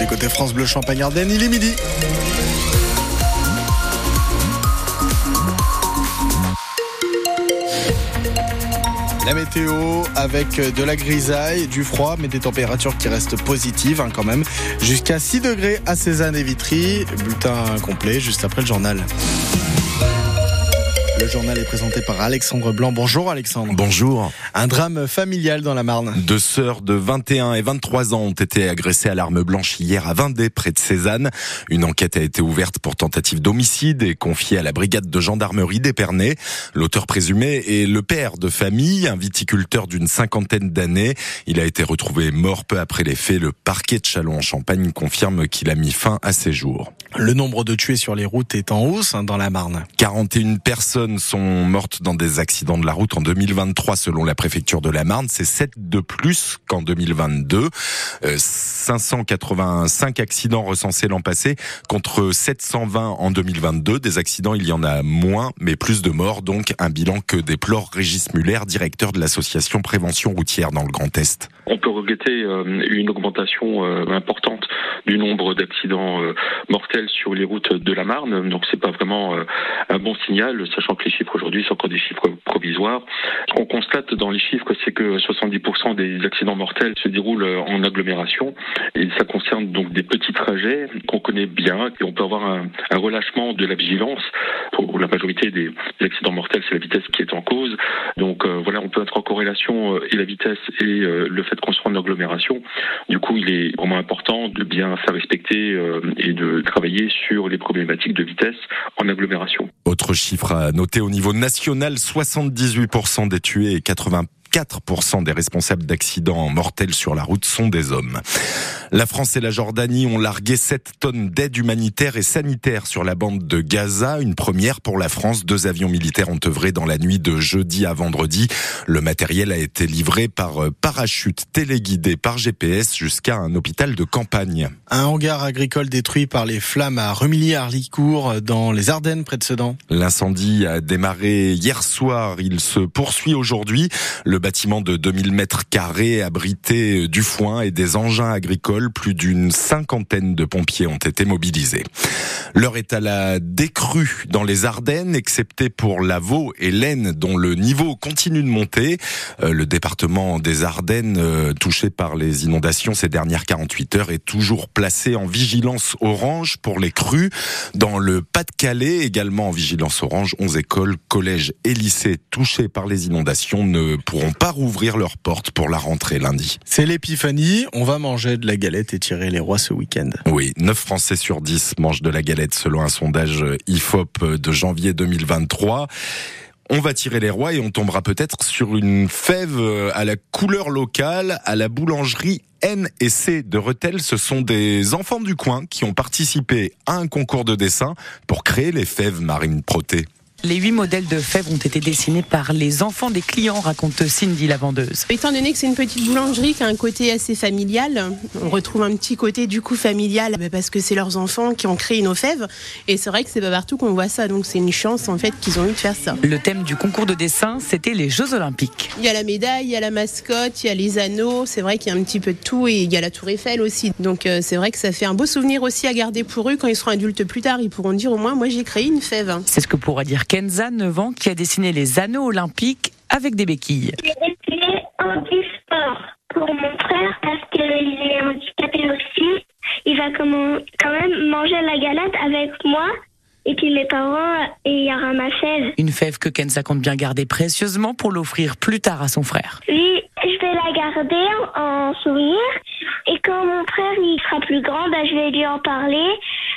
Des côtés France Bleu Champagne-Ardenne, il est midi. La météo avec de la grisaille, du froid, mais des températures qui restent positives hein, quand même. Jusqu'à 6 degrés à Cézanne et Vitry. Bulletin complet juste après le journal. Le journal est présenté par Alexandre Blanc. Bonjour Alexandre. Bonjour. Un drame familial dans la Marne. Deux sœurs de 21 et 23 ans ont été agressées à l'arme blanche hier à Vendée, près de Cézanne. Une enquête a été ouverte pour tentative d'homicide et confiée à la brigade de gendarmerie d'Épernay. L'auteur présumé est le père de famille, un viticulteur d'une cinquantaine d'années. Il a été retrouvé mort peu après les faits. Le parquet de Châlons-en-Champagne confirme qu'il a mis fin à ses jours. Le nombre de tués sur les routes est en hausse hein, dans la Marne. 41 personnes sont mortes dans des accidents de la route en 2023 selon la préfecture de la Marne. C'est 7 de plus qu'en 2022. Euh, 585 accidents recensés l'an passé contre 720 en 2022. Des accidents, il y en a moins, mais plus de morts. Donc un bilan que déplore Régis Muller, directeur de l'association Prévention routière dans le Grand Est. On peut regretter euh, une augmentation euh, importante du nombre d'accidents euh, mortels sur les routes de la Marne. Donc c'est pas vraiment un bon signal, sachant que les chiffres aujourd'hui sont encore des chiffres provisoires. Ce qu'on constate dans les chiffres, c'est que 70% des accidents mortels se déroulent en agglomération et ça concerne donc des petits trajets qu'on connaît bien et on peut avoir un, relâchement de la vigilance. Pour la majorité des accidents mortels, c'est la vitesse qui est en cause. Donc euh, voilà, on peut être en corrélation euh, et la vitesse et euh, le fait qu'on soit en agglomération. Du coup, il est vraiment important de bien faire respecter et de travailler sur les problématiques de vitesse en agglomération. Autre chiffre à noter au niveau national, 78% des tués et 80 4% des responsables d'accidents mortels sur la route sont des hommes. La France et la Jordanie ont largué 7 tonnes d'aide humanitaire et sanitaire sur la bande de Gaza, une première pour la France. Deux avions militaires ont œuvré dans la nuit de jeudi à vendredi. Le matériel a été livré par parachute téléguidé par GPS jusqu'à un hôpital de campagne. Un hangar agricole détruit par les flammes à Remilly-Harlicourt dans les Ardennes près de Sedan. L'incendie a démarré hier soir. Il se poursuit aujourd'hui. Le bâtiment de 2000 mètres carrés abritait du foin et des engins agricoles. Plus d'une cinquantaine de pompiers ont été mobilisés. L'heure est à la décrue dans les Ardennes, excepté pour la Vaud et l'Aisne, dont le niveau continue de monter. Le département des Ardennes, touché par les inondations ces dernières 48 heures, est toujours placé en vigilance orange pour les crues. Dans le Pas-de-Calais, également en vigilance orange, 11 écoles, collèges et lycées touchés par les inondations ne pourront pas rouvrir leurs portes pour la rentrée lundi. C'est l'épiphanie, on va manger de la galette et tirer les rois ce week-end. Oui, 9 Français sur 10 mangent de la galette selon un sondage IFOP de janvier 2023 on va tirer les rois et on tombera peut-être sur une fève à la couleur locale à la boulangerie N et C de Rethel. Ce sont des enfants du coin qui ont participé à un concours de dessin pour créer les fèves marines protées. Les huit modèles de fèves ont été dessinés par les enfants des clients, raconte Cindy la vendeuse. Étant donné que c'est une petite boulangerie qui a un côté assez familial, on retrouve un petit côté du coup familial parce que c'est leurs enfants qui ont créé nos fèves et c'est vrai que c'est pas partout qu'on voit ça donc c'est une chance en fait qu'ils ont eu de faire ça. Le thème du concours de dessin, c'était les Jeux Olympiques. Il y a la médaille, il y a la mascotte, il y a les anneaux, c'est vrai qu'il y a un petit peu de tout et il y a la tour Eiffel aussi. Donc euh, c'est vrai que ça fait un beau souvenir aussi à garder pour eux quand ils seront adultes plus tard, ils pourront dire au moins moi j'ai créé une fève. C'est ce que pourra dire Kenza, 9 ans, qui a dessiné les anneaux olympiques avec des béquilles. J'ai dessiné un sport pour mon frère parce qu'il est handicapé aussi. Il va quand même manger la galette avec moi. Et puis mes parents, et il y aura ma fève. Une fève que Kenza compte bien garder précieusement pour l'offrir plus tard à son frère. Oui, je vais la garder en souvenir. Et quand mon frère il sera plus grand, bah, je vais lui en parler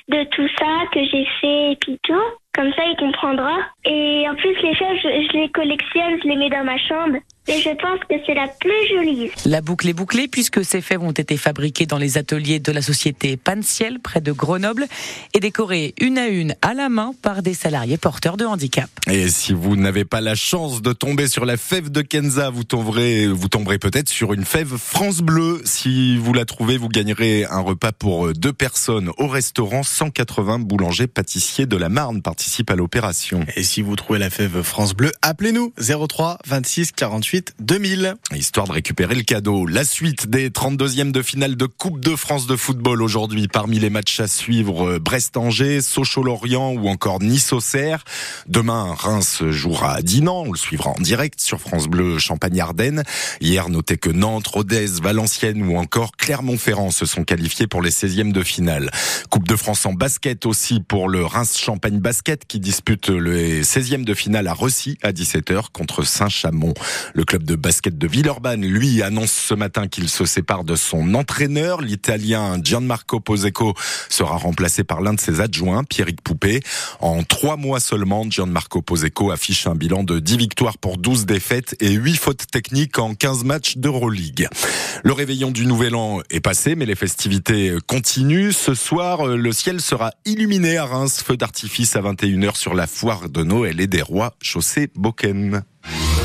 de tout ça que j'ai fait et puis tout. Comme ça, il comprendra. Et en plus, les fèves, je, je, les collectionne, je les mets dans ma chambre. Et je pense que c'est la plus jolie. La boucle est bouclée puisque ces fèves ont été fabriquées dans les ateliers de la société Panciel près de Grenoble et décorées une à une à la main par des salariés porteurs de handicap. Et si vous n'avez pas la chance de tomber sur la fève de Kenza, vous tomberez, vous tomberez peut-être sur une fève France Bleu. Si vous la trouvez, vous gagnerez un repas pour deux personnes au restaurant 180 boulangers pâtissiers de la Marne participent à l'opération. Et si vous trouvez la fève France Bleu, appelez-nous 03 26 48 48 2000. Histoire de récupérer le cadeau. La suite des 32e de finale de Coupe de France de football aujourd'hui. Parmi les matchs à suivre, Brest-Angers, Sochaux-Lorient ou encore Nice-Auxerre. Demain, Reims jouera à Dinan. On le suivra en direct sur France Bleu Champagne-Ardenne. Hier, notez que Nantes, Rodez, Valenciennes ou encore Clermont-Ferrand se sont qualifiés pour les 16e de finale. Coupe de France en basket aussi pour le Reims-Champagne Basket qui dispute les 16e de finale à Ressy à 17h contre Saint-Chamond. Le club de basket de Villeurbanne, lui, annonce ce matin qu'il se sépare de son entraîneur. L'Italien Gianmarco Poseco sera remplacé par l'un de ses adjoints, Pierrick Poupé. En trois mois seulement, Gianmarco Poseco affiche un bilan de 10 victoires pour 12 défaites et 8 fautes techniques en 15 matchs d'Euroleague. Le réveillon du Nouvel An est passé, mais les festivités continuent. Ce soir, le ciel sera illuminé à Reims, feu d'artifice à 21h sur la foire de Noël et des Rois, chaussée Boken.